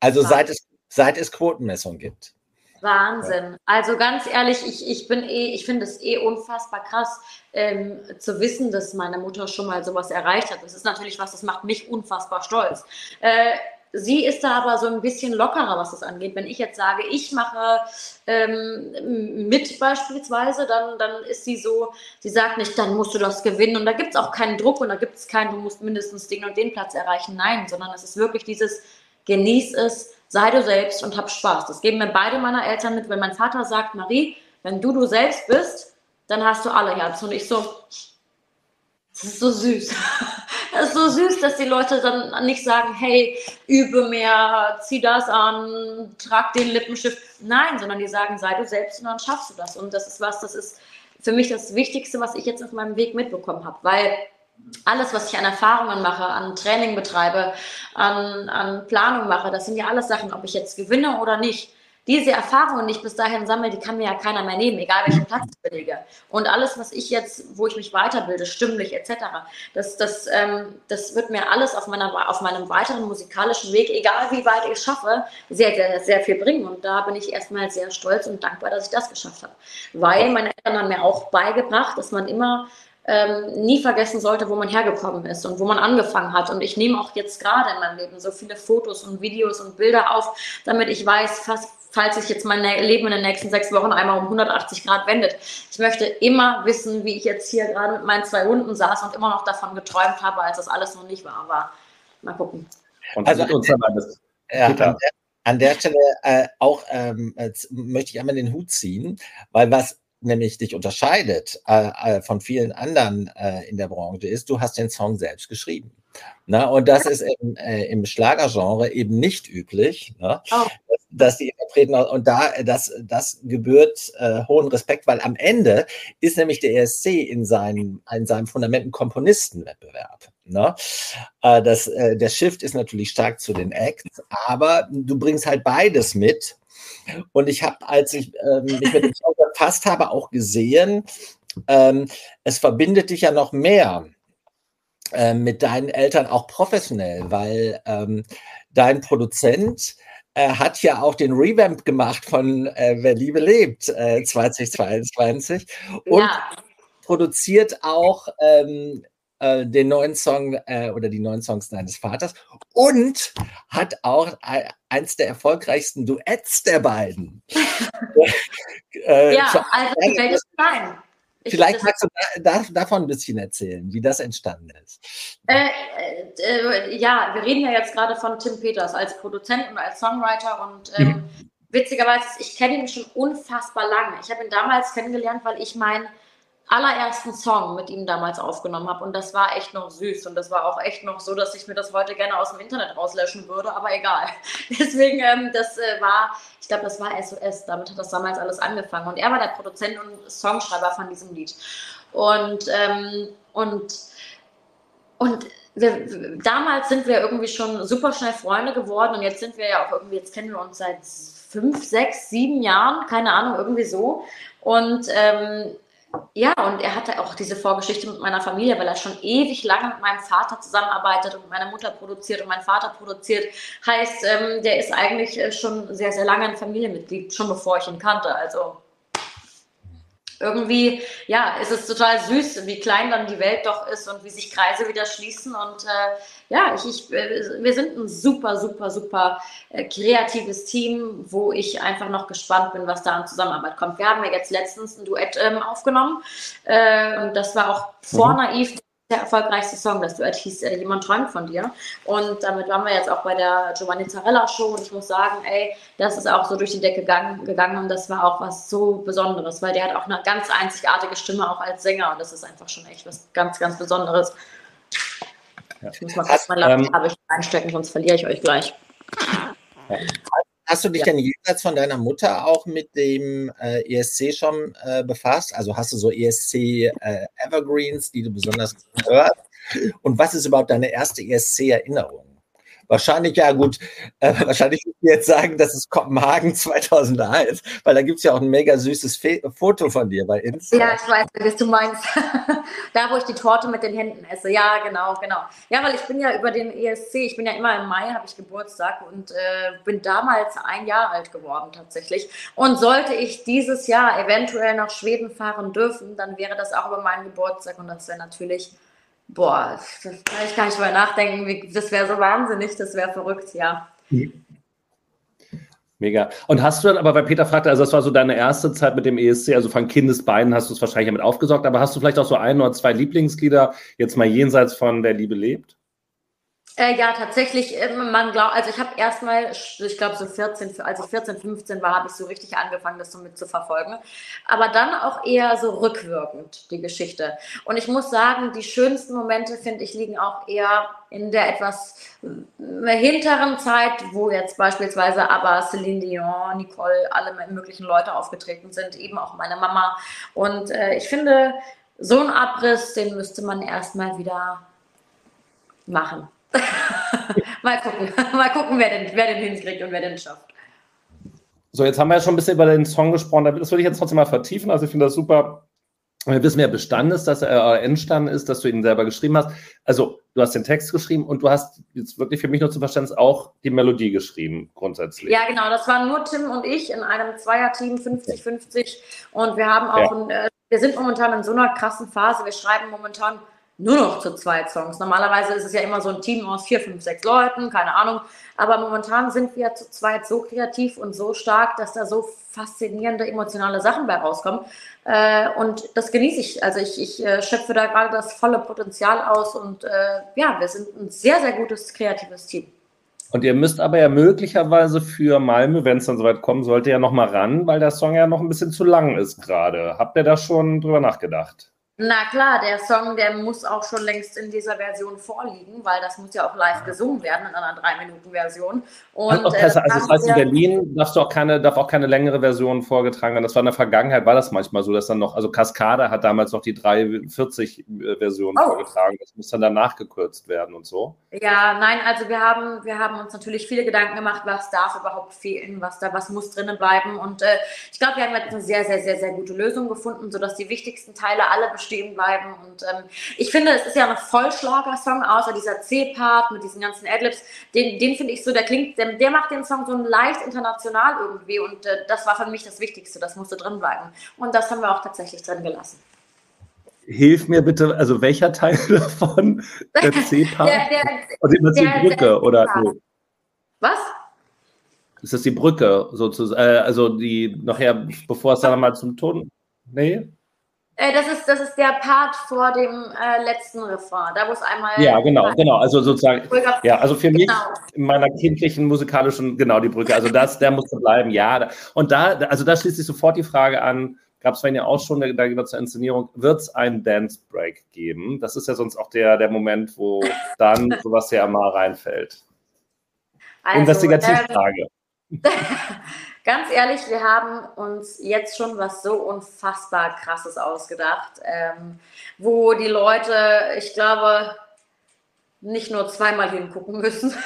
Also seit es, seit es Quotenmessung gibt.
Wahnsinn. Also ganz ehrlich, ich, ich bin eh, ich finde es eh unfassbar krass, ähm, zu wissen, dass meine Mutter schon mal sowas erreicht hat. Das ist natürlich was, das macht mich unfassbar stolz. Äh, Sie ist da aber so ein bisschen lockerer, was das angeht. Wenn ich jetzt sage, ich mache ähm, mit beispielsweise, dann, dann ist sie so, sie sagt nicht, dann musst du das gewinnen. Und da gibt es auch keinen Druck und da gibt es keinen, du musst mindestens den und den Platz erreichen. Nein, sondern es ist wirklich dieses, genieß es, sei du selbst und hab Spaß. Das geben mir beide meiner Eltern mit. Wenn mein Vater sagt, Marie, wenn du du selbst bist, dann hast du alle Herzen. Und ich so, das ist so süß. Ist so süß, dass die Leute dann nicht sagen, hey, übe mehr, zieh das an, trag den Lippenstift. Nein, sondern die sagen, sei du selbst und dann schaffst du das. Und das ist was, das ist für mich das Wichtigste, was ich jetzt auf meinem Weg mitbekommen habe. Weil alles, was ich an Erfahrungen mache, an Training betreibe, an, an Planung mache, das sind ja alles Sachen, ob ich jetzt gewinne oder nicht diese Erfahrungen, die ich bis dahin sammle, die kann mir ja keiner mehr nehmen, egal welchen Platz ich belege. Und alles, was ich jetzt, wo ich mich weiterbilde, stimmlich etc., das, das, ähm, das wird mir alles auf, meiner, auf meinem weiteren musikalischen Weg, egal wie weit ich es schaffe, sehr, sehr, sehr viel bringen. Und da bin ich erstmal sehr stolz und dankbar, dass ich das geschafft habe. Weil meine Eltern haben mir auch beigebracht, dass man immer ähm, nie vergessen sollte, wo man hergekommen ist und wo man angefangen hat. Und ich nehme auch jetzt gerade in meinem Leben so viele Fotos und Videos und Bilder auf, damit ich weiß, fast falls sich jetzt mein Leben in den nächsten sechs Wochen einmal um 180 Grad wendet. Ich möchte immer wissen, wie ich jetzt hier gerade mit meinen zwei Hunden saß und immer noch davon geträumt habe, als das alles noch nicht war. Aber mal gucken.
Und also, uns. Ja, an, der, an der Stelle äh, auch ähm, möchte ich einmal den Hut ziehen, weil was nämlich dich unterscheidet äh, äh, von vielen anderen äh, in der Branche ist, du hast den Song selbst geschrieben. Na, und das ist im, äh, im Schlagergenre eben nicht üblich, ne? oh. dass, dass, die Interpreten und da das, das gebührt äh, hohen Respekt, weil am Ende ist nämlich der ESC in seinem, in seinem Fundament ein Komponistenwettbewerb. Ne? Äh, das, äh, der Shift ist natürlich stark zu den Acts, aber du bringst halt beides mit. Und ich habe, als ich ähm, mich mit dem Song befasst habe, auch gesehen, ähm, es verbindet dich ja noch mehr äh, mit deinen Eltern auch professionell, weil ähm, dein Produzent äh, hat ja auch den Revamp gemacht von äh, Wer Liebe lebt äh, 2022 und ja. produziert auch ähm, äh, den neuen Song äh, oder die neuen Songs deines Vaters und hat auch eins der erfolgreichsten Duets der beiden.
ja, also die Welt ist klein.
Vielleicht magst du da, davon ein bisschen erzählen, wie das entstanden ist.
Äh, äh, ja, wir reden ja jetzt gerade von Tim Peters als Produzent und als Songwriter und ähm, mhm. witzigerweise, ich kenne ihn schon unfassbar lange. Ich habe ihn damals kennengelernt, weil ich mein allerersten Song mit ihm damals aufgenommen habe. Und das war echt noch süß. Und das war auch echt noch so, dass ich mir das heute gerne aus dem Internet rauslöschen würde, aber egal. Deswegen, ähm, das äh, war, ich glaube, das war SOS. Damit hat das damals alles angefangen. Und er war der Produzent und Songschreiber von diesem Lied. Und, ähm, und, und wir, damals sind wir irgendwie schon super schnell Freunde geworden. Und jetzt sind wir ja auch irgendwie, jetzt kennen wir uns seit fünf, sechs, sieben Jahren, keine Ahnung, irgendwie so. Und ähm, ja, und er hatte auch diese Vorgeschichte mit meiner Familie, weil er schon ewig lange mit meinem Vater zusammenarbeitet und meine Mutter produziert und mein Vater produziert. Heißt, ähm, der ist eigentlich äh, schon sehr, sehr lange ein Familienmitglied, schon bevor ich ihn kannte. Also irgendwie, ja, ist es total süß, wie klein dann die Welt doch ist und wie sich Kreise wieder schließen. Und äh, ja, ich, ich, äh, wir sind ein super, super, super äh, kreatives Team, wo ich einfach noch gespannt bin, was da an Zusammenarbeit kommt. Wir haben ja jetzt letztens ein Duett ähm, aufgenommen äh, und das war auch vor mhm. naiv der erfolgreichste Song. Das Duett hieß äh, Jemand träumt von dir. Und damit waren wir jetzt auch bei der Giovanni Zarella Show. Und ich muss sagen, ey, das ist auch so durch die Decke gegangen, gegangen. Und das war auch was so Besonderes, weil der hat auch eine ganz einzigartige Stimme, auch als Sänger. Und das ist einfach schon echt was ganz, ganz Besonderes. Ja. Ich muss mal kurz mein Laptop ähm, einstecken, sonst verliere ich euch gleich.
Hast du dich ja. denn jenseits von deiner Mutter auch mit dem äh, ESC schon äh, befasst? Also hast du so ESC äh, Evergreens, die du besonders hörst? Und was ist überhaupt deine erste ESC-Erinnerung? Wahrscheinlich, ja gut, äh, wahrscheinlich würde ich jetzt sagen, das ist Kopenhagen 2001, weil da gibt es ja auch ein mega süßes Fe Foto von dir bei Insta.
Ja, ich weiß, was du meinst. da, wo ich die Torte mit den Händen esse. Ja, genau, genau. Ja, weil ich bin ja über den ESC, ich bin ja immer im Mai, habe ich Geburtstag und äh, bin damals ein Jahr alt geworden tatsächlich. Und sollte ich dieses Jahr eventuell nach Schweden fahren dürfen, dann wäre das auch über meinen Geburtstag und das wäre natürlich Boah, das kann ich gar nicht drüber nachdenken. Das wäre so wahnsinnig, das wäre verrückt, ja.
Mega. Und hast du dann, aber weil Peter fragte, also das war so deine erste Zeit mit dem ESC, also von Kindesbeinen hast du es wahrscheinlich damit aufgesorgt, aber hast du vielleicht auch so ein oder zwei Lieblingslieder, jetzt mal jenseits von Der Liebe lebt?
Äh, ja, tatsächlich, äh, man glaubt, also ich habe erstmal, ich glaube so 14, als ich 14, 15 war, habe ich so richtig angefangen, das so mitzuverfolgen. Aber dann auch eher so rückwirkend, die Geschichte. Und ich muss sagen, die schönsten Momente, finde ich, liegen auch eher in der etwas äh, hinteren Zeit, wo jetzt beispielsweise aber Celine Dion, Nicole, alle möglichen Leute aufgetreten sind, eben auch meine Mama. Und äh, ich finde, so ein Abriss, den müsste man erstmal wieder machen. mal gucken, mal gucken, wer den, wer den hinkriegt und wer den schafft.
So, jetzt haben wir ja schon ein bisschen über den Song gesprochen. Das würde ich jetzt trotzdem mal vertiefen. Also ich finde das super. Wir wissen, wer bestanden ist, dass er entstanden ist, dass du ihn selber geschrieben hast. Also du hast den Text geschrieben und du hast jetzt wirklich für mich nur zu Verständnis auch die Melodie geschrieben, grundsätzlich.
Ja, genau. Das waren nur Tim und ich in einem Zweierteam 50-50. Und wir haben auch, ja. ein, äh, wir sind momentan in so einer krassen Phase. Wir schreiben momentan nur noch zu zweit Songs. Normalerweise ist es ja immer so ein Team aus vier, fünf, sechs Leuten, keine Ahnung. Aber momentan sind wir zu zweit so kreativ und so stark, dass da so faszinierende emotionale Sachen bei rauskommen. Äh, und das genieße ich. Also ich, ich äh, schöpfe da gerade das volle Potenzial aus und äh, ja, wir sind ein sehr, sehr gutes kreatives Team.
Und ihr müsst aber ja möglicherweise für Malmö, wenn es dann soweit kommen sollte, ja nochmal ran, weil der Song ja noch ein bisschen zu lang ist gerade. Habt ihr da schon drüber nachgedacht?
Na klar, der Song, der muss auch schon längst in dieser Version vorliegen, weil das muss ja auch live gesungen werden in einer 3-Minuten-Version.
Und. Äh, also das heißt, in Berlin darfst du auch keine, darf auch keine längere Version vorgetragen werden. Das war in der Vergangenheit, war das manchmal so, dass dann noch, also Cascade hat damals noch die 340-Version oh. vorgetragen. Das muss dann danach gekürzt werden und so.
Ja, nein, also wir haben, wir haben uns natürlich viele Gedanken gemacht, was darf überhaupt fehlen, was da, was muss drinnen bleiben. Und äh, ich glaube, wir haben jetzt eine sehr, sehr, sehr, sehr gute Lösung gefunden, sodass die wichtigsten Teile alle bestehen stehen bleiben. Und ähm, ich finde, es ist ja ein Vollschlager-Song, außer dieser C-Part mit diesen ganzen Adlibs. Den, den finde ich so, der klingt, der, der, macht den Song so leicht international irgendwie. Und äh, das war für mich das Wichtigste, das musste drin bleiben. Und das haben wir auch tatsächlich drin gelassen.
Hilf mir bitte, also welcher Teil davon? Der C-Part? also die Brücke der, oder so.
Was?
Ist das die Brücke sozusagen? Äh, also die nachher, bevor es dann mal zum Ton. Nee?
Äh, das, ist, das ist der Part vor dem äh, letzten Refrain, da wo es einmal.
Ja, genau, genau. Also sozusagen. Ja, also für genau. mich in meiner kindlichen musikalischen, genau die Brücke. Also das, der musste bleiben, ja. Und da, also da schließt sich sofort die Frage an, gab es ja auch schon, da geht zur Inszenierung, wird es einen Dance Break geben? Das ist ja sonst auch der, der Moment, wo dann sowas ja mal reinfällt. Also, Investigativfrage.
Ähm, Ganz ehrlich, wir haben uns jetzt schon was so unfassbar Krasses ausgedacht, ähm, wo die Leute, ich glaube, nicht nur zweimal hingucken müssen.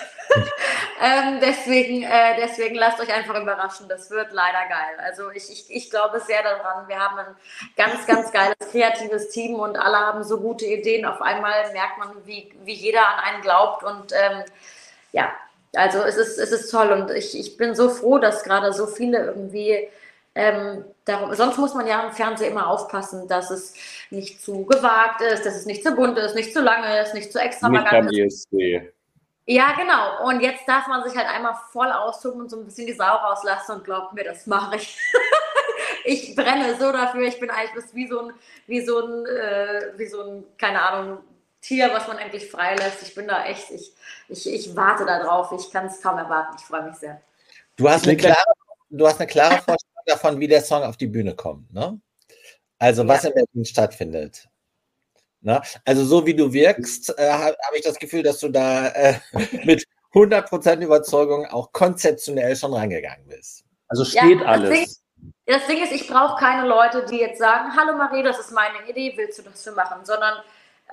ähm, deswegen, äh, deswegen lasst euch einfach überraschen. Das wird leider geil. Also ich, ich, ich glaube sehr daran. Wir haben ein ganz, ganz geiles kreatives Team und alle haben so gute Ideen. Auf einmal merkt man, wie, wie jeder an einen glaubt und ähm, ja, also es ist, es ist toll und ich, ich bin so froh, dass gerade so viele irgendwie ähm, darum, sonst muss man ja im Fernsehen immer aufpassen, dass es nicht zu gewagt ist, dass es nicht zu bunt ist, nicht zu lange ist, nicht zu extravagant nicht ist. ESC. Ja, genau. Und jetzt darf man sich halt einmal voll austoben und so ein bisschen die Sau rauslassen und glaubt mir, das mache ich. ich brenne so dafür. Ich bin eigentlich wie so ein, wie so ein, äh, wie so ein, keine Ahnung, Tier, was man endlich freilässt. Ich bin da echt, ich, ich, ich warte darauf. Ich kann es kaum erwarten. Ich freue mich sehr.
Du hast eine klare, du hast eine klare Vorstellung davon, wie der Song auf die Bühne kommt, ne? Also was ja. in Berlin stattfindet. Ne? Also so wie du wirkst, äh, habe hab ich das Gefühl, dass du da äh, mit 100% Überzeugung auch konzeptionell schon rangegangen bist.
Also steht ja, alles.
Das Ding ist, ich brauche keine Leute, die jetzt sagen, hallo Marie, das ist meine Idee, willst du das für machen, sondern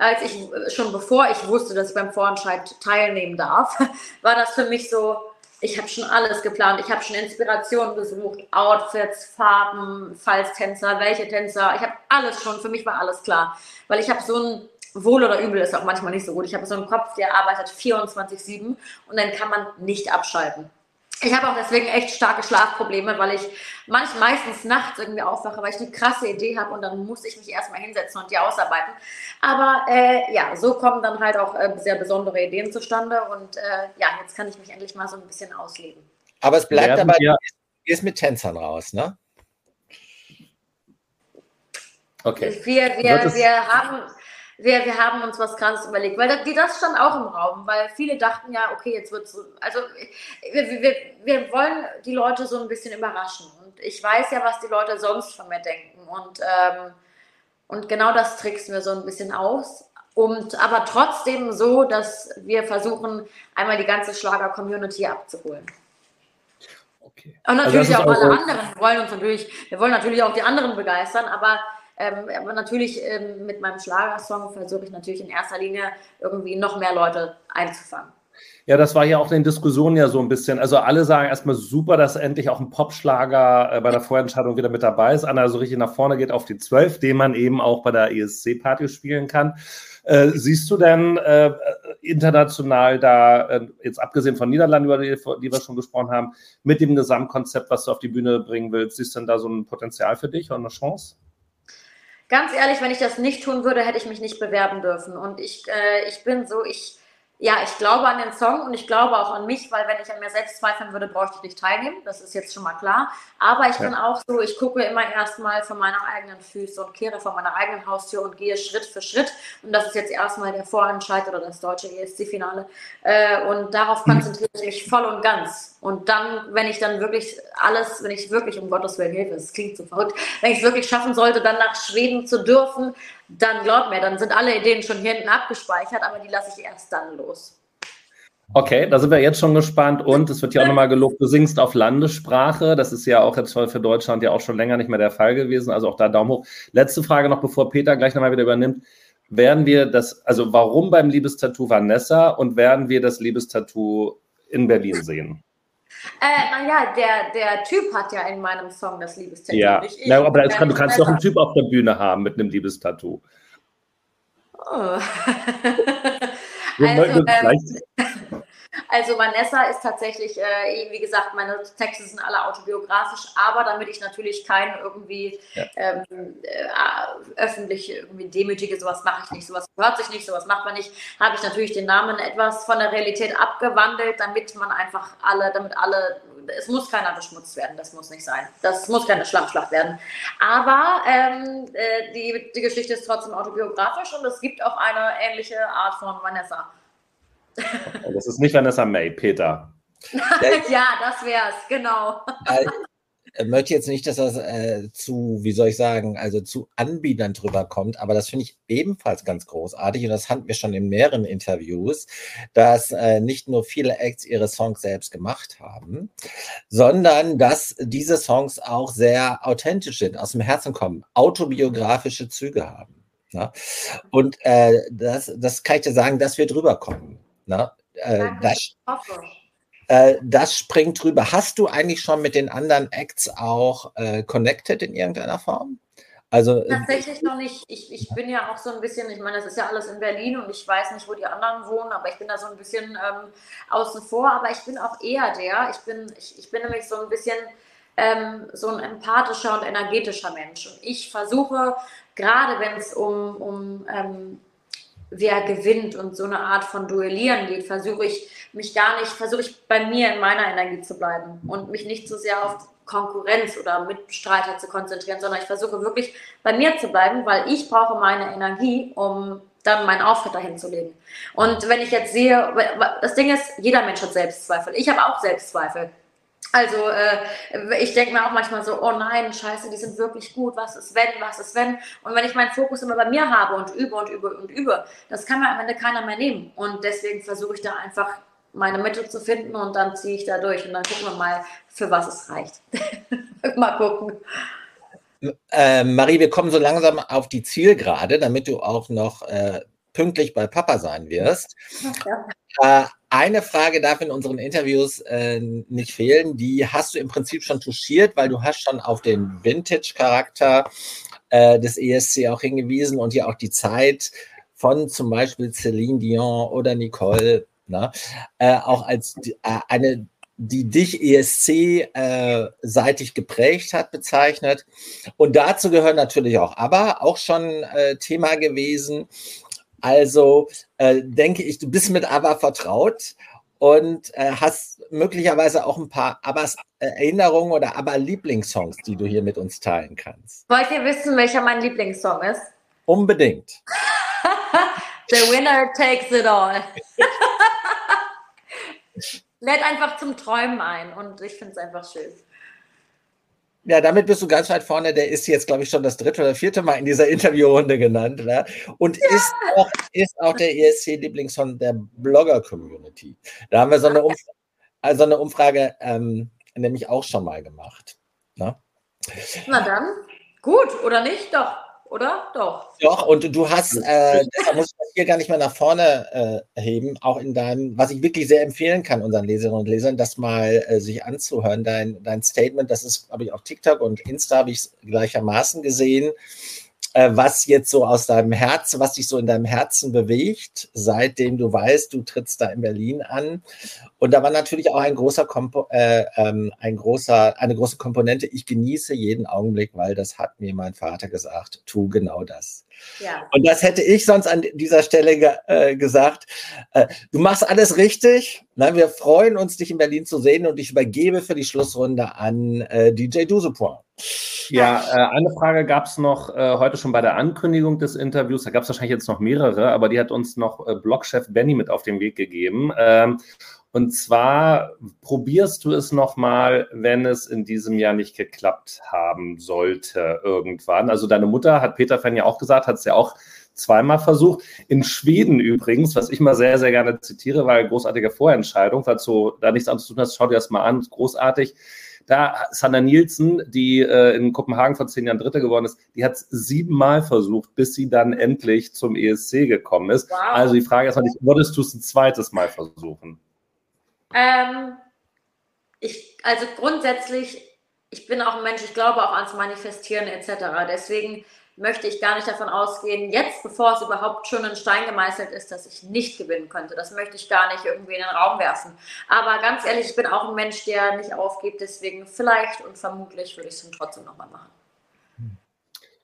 als ich schon bevor ich wusste, dass ich beim Vorentscheid teilnehmen darf, war das für mich so, ich habe schon alles geplant. Ich habe schon Inspirationen gesucht, Outfits, Farben, falls Tänzer, welche Tänzer. Ich habe alles schon, für mich war alles klar. Weil ich habe so ein, wohl oder übel ist auch manchmal nicht so gut. Ich habe so einen Kopf, der arbeitet 24-7 und dann kann man nicht abschalten. Ich habe auch deswegen echt starke Schlafprobleme, weil ich manch, meistens nachts irgendwie aufwache, weil ich eine krasse Idee habe und dann muss ich mich erstmal hinsetzen und die ausarbeiten. Aber äh, ja, so kommen dann halt auch äh, sehr besondere Ideen zustande und äh, ja, jetzt kann ich mich endlich mal so ein bisschen ausleben.
Aber es bleibt dabei, du gehst mit Tänzern raus, ne?
Okay. Wir, wir, wir haben wir, wir haben uns was Krasses überlegt, weil das, das stand auch im Raum, weil viele dachten ja, okay, jetzt wird so, also wir, wir, wir wollen die Leute so ein bisschen überraschen und ich weiß ja, was die Leute sonst von mir denken und, ähm, und genau das tricksen wir so ein bisschen aus. Und aber trotzdem so, dass wir versuchen, einmal die ganze Schlager-Community abzuholen. Okay. Und also natürlich also auch alle anderen. Wir wollen uns natürlich, wir wollen natürlich auch die anderen begeistern, aber ähm, aber natürlich ähm, mit meinem Schlagersong versuche ich natürlich in erster Linie irgendwie noch mehr Leute einzufangen.
Ja, das war ja auch in den Diskussionen ja so ein bisschen. Also alle sagen erstmal super, dass endlich auch ein Popschlager äh, bei der Vorentscheidung wieder mit dabei ist. Anna so richtig nach vorne geht auf die 12, den man eben auch bei der ESC-Party spielen kann. Äh, siehst du denn äh, international da, äh, jetzt abgesehen von Niederlanden, über die, die, wir schon gesprochen haben, mit dem Gesamtkonzept, was du auf die Bühne bringen willst, siehst du denn da so ein Potenzial für dich und eine Chance?
Ganz ehrlich, wenn ich das nicht tun würde, hätte ich mich nicht bewerben dürfen. Und ich, äh, ich bin so, ich, ja, ich glaube an den Song und ich glaube auch an mich, weil wenn ich an mir selbst zweifeln würde, bräuchte ich nicht teilnehmen. Das ist jetzt schon mal klar. Aber ich ja. bin auch so, ich gucke immer erstmal von meiner eigenen Füße und kehre von meiner eigenen Haustür und gehe Schritt für Schritt. Und das ist jetzt erstmal der Vorentscheid oder das deutsche ESC-Finale. Äh, und darauf mhm. konzentriere ich mich voll und ganz. Und dann, wenn ich dann wirklich alles, wenn ich wirklich um Gottes Willen Hilfe, es klingt so verrückt, wenn ich es wirklich schaffen sollte, dann nach Schweden zu dürfen, dann glaub mir, dann sind alle Ideen schon hier hinten abgespeichert, aber die lasse ich erst dann los.
Okay, da sind wir jetzt schon gespannt und es wird ja auch nochmal gelobt, du singst auf Landessprache. Das ist ja auch jetzt für Deutschland ja auch schon länger nicht mehr der Fall gewesen. Also auch da Daumen hoch. Letzte Frage noch, bevor Peter gleich nochmal wieder übernimmt. Werden wir das, also warum beim Liebestattoo Vanessa und werden wir das Liebestattoo in Berlin sehen?
Äh, naja, der, der Typ hat ja in meinem Song das Liebestattoo.
Ja, ich. Na, aber kann, du kannst doch einen Typ auf der Bühne haben mit einem Liebestattoo. Oh.
also, ähm, also Vanessa ist tatsächlich, äh, wie gesagt, meine Texte sind alle autobiografisch, aber damit ich natürlich keinen irgendwie ja. ähm, äh, öffentlich irgendwie demütige, sowas mache ich nicht, sowas hört sich nicht, sowas macht man nicht, habe ich natürlich den Namen etwas von der Realität abgewandelt, damit man einfach alle, damit alle es muss keiner beschmutzt werden, das muss nicht sein. Das muss keine Schlammschlacht werden. Aber ähm, äh, die, die Geschichte ist trotzdem autobiografisch und es gibt auch eine ähnliche Art von Vanessa.
Das ist nicht Vanessa May, Peter.
ja, das wär's, genau.
Äh, äh, möchte jetzt nicht, dass das äh, zu, wie soll ich sagen, also zu Anbietern drüber kommt, aber das finde ich ebenfalls ganz großartig und das hatten wir schon in mehreren Interviews, dass äh, nicht nur viele Acts ihre Songs selbst gemacht haben, sondern dass diese Songs auch sehr authentisch sind, aus dem Herzen kommen, autobiografische Züge haben. Na? Und äh, das, das kann ich dir sagen, dass wir drüber kommen. Na? Äh, das, äh, das springt drüber. Hast du eigentlich schon mit den anderen Acts auch äh, connected in irgendeiner Form?
Also, äh, Tatsächlich noch nicht. Ich, ich bin ja auch so ein bisschen, ich meine, das ist ja alles in Berlin und ich weiß nicht, wo die anderen wohnen, aber ich bin da so ein bisschen ähm, außen vor. Aber ich bin auch eher der, ich bin, ich, ich bin nämlich so ein bisschen ähm, so ein empathischer und energetischer Mensch. Und ich versuche, gerade wenn es um, um ähm, wer gewinnt und so eine Art von Duellieren geht, versuche ich mich gar nicht, versuche ich bei mir in meiner Energie zu bleiben und mich nicht so sehr auf Konkurrenz oder Mitstreiter zu konzentrieren, sondern ich versuche wirklich bei mir zu bleiben, weil ich brauche meine Energie, um dann meinen Auftritt dahin zu legen. Und wenn ich jetzt sehe, das Ding ist, jeder Mensch hat Selbstzweifel. Ich habe auch Selbstzweifel. Also äh, ich denke mir auch manchmal so, oh nein, scheiße, die sind wirklich gut, was ist wenn, was ist wenn. Und wenn ich meinen Fokus immer bei mir habe und übe und übe und übe, das kann mir am Ende keiner mehr nehmen. Und deswegen versuche ich da einfach meine Mitte zu finden und dann ziehe ich da durch und dann gucken wir mal, für was es reicht. mal gucken.
Äh, Marie, wir kommen so langsam auf die Zielgerade, damit du auch noch äh, pünktlich bei Papa sein wirst. Ja. Eine Frage darf in unseren Interviews äh, nicht fehlen. Die hast du im Prinzip schon touchiert, weil du hast schon auf den Vintage-Charakter äh, des ESC auch hingewiesen und ja auch die Zeit von zum Beispiel Celine Dion oder Nicole, na, ne, äh, auch als äh, eine die dich ESC-seitig äh, geprägt hat, bezeichnet. Und dazu gehören natürlich auch ABBA, auch schon äh, Thema gewesen. Also äh, denke ich, du bist mit ABBA vertraut und äh, hast möglicherweise auch ein paar ABBAs äh, Erinnerungen oder ABBA Lieblingssongs, die du hier mit uns teilen kannst.
Wollt ihr wissen, welcher mein Lieblingssong ist?
Unbedingt.
The winner takes it all. Lädt einfach zum Träumen ein und ich finde es einfach schön.
Ja, damit bist du ganz weit vorne. Der ist jetzt, glaube ich, schon das dritte oder vierte Mal in dieser Interviewrunde genannt. Ne? Und ja. ist, auch, ist auch der ESC-Lieblingssong der Blogger-Community. Da haben wir so eine Umfrage, also eine Umfrage ähm, nämlich auch schon mal gemacht. Ne?
Na dann, gut, oder nicht? Doch oder? Doch.
Doch, und du hast, äh, deshalb muss ich das hier gar nicht mehr nach vorne äh, heben, auch in deinem, was ich wirklich sehr empfehlen kann, unseren Leserinnen und Lesern, das mal äh, sich anzuhören, dein, dein Statement, das ist, habe ich auf TikTok und Insta habe ich gleichermaßen gesehen äh, was jetzt so aus deinem Herzen, was dich so in deinem Herzen bewegt, seitdem du weißt, du trittst da in Berlin an. Und da war natürlich auch ein großer, Kompo äh, ähm, ein großer, eine große Komponente. Ich genieße jeden Augenblick, weil das hat mir mein Vater gesagt. Tu genau das. Ja. Und das hätte ich sonst an dieser Stelle ge äh, gesagt. Äh, du machst alles richtig. Na, wir freuen uns, dich in Berlin zu sehen und ich übergebe für die Schlussrunde an äh, DJ Dusepoint.
Ja, äh, eine Frage gab es noch äh, heute schon bei der Ankündigung des Interviews. Da gab es wahrscheinlich jetzt noch mehrere, aber die hat uns noch äh, Blogchef Benny mit auf den Weg gegeben. Ähm, und zwar probierst du es nochmal, wenn es in diesem Jahr nicht geklappt haben sollte irgendwann. Also deine Mutter, hat Peter Fenn ja auch gesagt, hat es ja auch zweimal versucht. In Schweden übrigens, was ich mal sehr, sehr gerne zitiere, weil großartige Vorentscheidung, falls du da nichts anderes zu tun hast, schau dir das mal an, großartig. Da Sanna Nielsen, die äh, in Kopenhagen vor zehn Jahren Dritte geworden ist, die hat es siebenmal versucht, bis sie dann endlich zum ESC gekommen ist. Wow. Also die Frage ist natürlich, würdest du es ein zweites Mal versuchen?
Ähm, ich, also grundsätzlich, ich bin auch ein Mensch, ich glaube auch ans Manifestieren etc. Deswegen möchte ich gar nicht davon ausgehen, jetzt, bevor es überhaupt schon in Stein gemeißelt ist, dass ich nicht gewinnen könnte. Das möchte ich gar nicht irgendwie in den Raum werfen. Aber ganz ehrlich, ich bin auch ein Mensch, der nicht aufgibt. Deswegen vielleicht und vermutlich würde ich es trotzdem nochmal machen.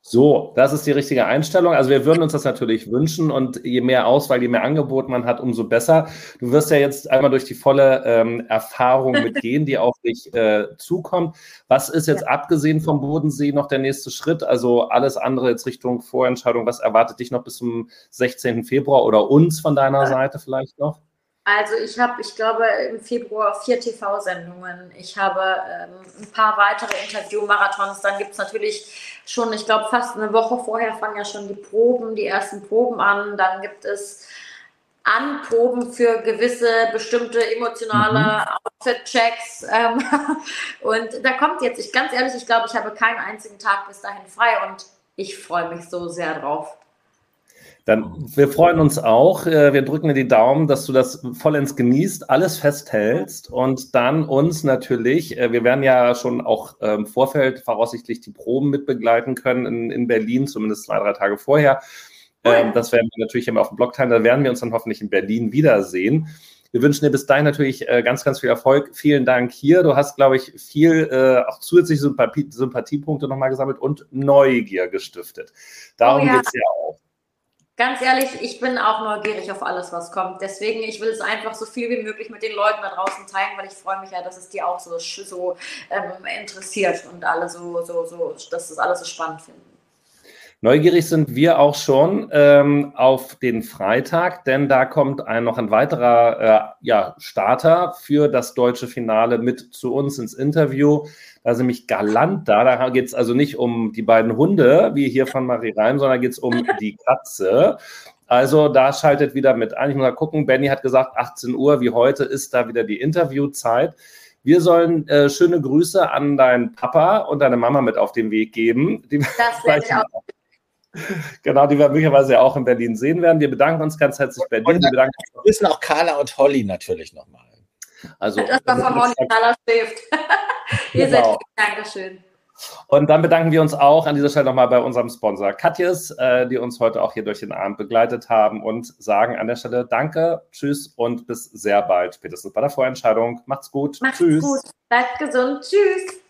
So, das ist die richtige Einstellung. Also wir würden uns das natürlich wünschen und je mehr Auswahl, je mehr Angebot man hat, umso besser. Du wirst ja jetzt einmal durch die volle ähm, Erfahrung mitgehen, die auf dich äh, zukommt. Was ist jetzt abgesehen vom Bodensee noch der nächste Schritt? Also alles andere jetzt Richtung Vorentscheidung. Was erwartet dich noch bis zum 16. Februar oder uns von deiner Seite vielleicht noch?
Also ich habe, ich glaube, im Februar vier TV-Sendungen. Ich habe ähm, ein paar weitere Interview-Marathons. Dann gibt es natürlich schon, ich glaube, fast eine Woche vorher fangen ja schon die Proben, die ersten Proben an. Dann gibt es Anproben für gewisse bestimmte emotionale mhm. Outfit-Checks. Ähm, und da kommt jetzt, ich ganz ehrlich, ich glaube, ich habe keinen einzigen Tag bis dahin frei und ich freue mich so sehr drauf.
Dann, wir freuen uns auch. Äh, wir drücken dir die Daumen, dass du das vollends genießt, alles festhältst und dann uns natürlich, äh, wir werden ja schon auch im ähm, Vorfeld voraussichtlich die Proben mitbegleiten können in, in Berlin, zumindest zwei, drei Tage vorher. Ähm, das werden wir natürlich immer auf dem Blog teilen. Da werden wir uns dann hoffentlich in Berlin wiedersehen. Wir wünschen dir bis dahin natürlich äh, ganz, ganz viel Erfolg. Vielen Dank hier. Du hast, glaube ich, viel auch zusätzliche Sympathie, Sympathiepunkte nochmal gesammelt und Neugier gestiftet. Darum oh, ja. geht es ja auch.
Ganz ehrlich, ich bin auch neugierig auf alles, was kommt. Deswegen, ich will es einfach so viel wie möglich mit den Leuten da draußen teilen, weil ich freue mich ja, dass es die auch so, so ähm, interessiert und alle so, so, so, dass das alles so spannend finden.
Neugierig sind wir auch schon ähm, auf den Freitag, denn da kommt ein, noch ein weiterer äh, ja, Starter für das deutsche Finale mit zu uns ins Interview. Da ist nämlich Galant da. Da geht es also nicht um die beiden Hunde, wie hier von Marie Reim, sondern geht es um die Katze. Also da schaltet wieder mit ein. Ich muss mal gucken. Benny hat gesagt, 18 Uhr wie heute ist da wieder die Interviewzeit. Wir sollen äh, schöne Grüße an deinen Papa und deine Mama mit auf den Weg geben. Die das werde ich auch Genau, die wir möglicherweise auch in Berlin sehen werden. Wir bedanken uns ganz herzlich bei dir. Wir bedanken
wir grüßen auch Carla und Holly natürlich nochmal.
Also, das war von Holly Carla Stift. Ihr genau. seid Dankeschön.
Und dann bedanken wir uns auch an dieser Stelle nochmal bei unserem Sponsor Katjes, äh, die uns heute auch hier durch den Abend begleitet haben und sagen an der Stelle Danke, Tschüss und bis sehr bald, spätestens bei der Vorentscheidung. Macht's gut.
Macht's tschüss. gut. Bleibt gesund. Tschüss.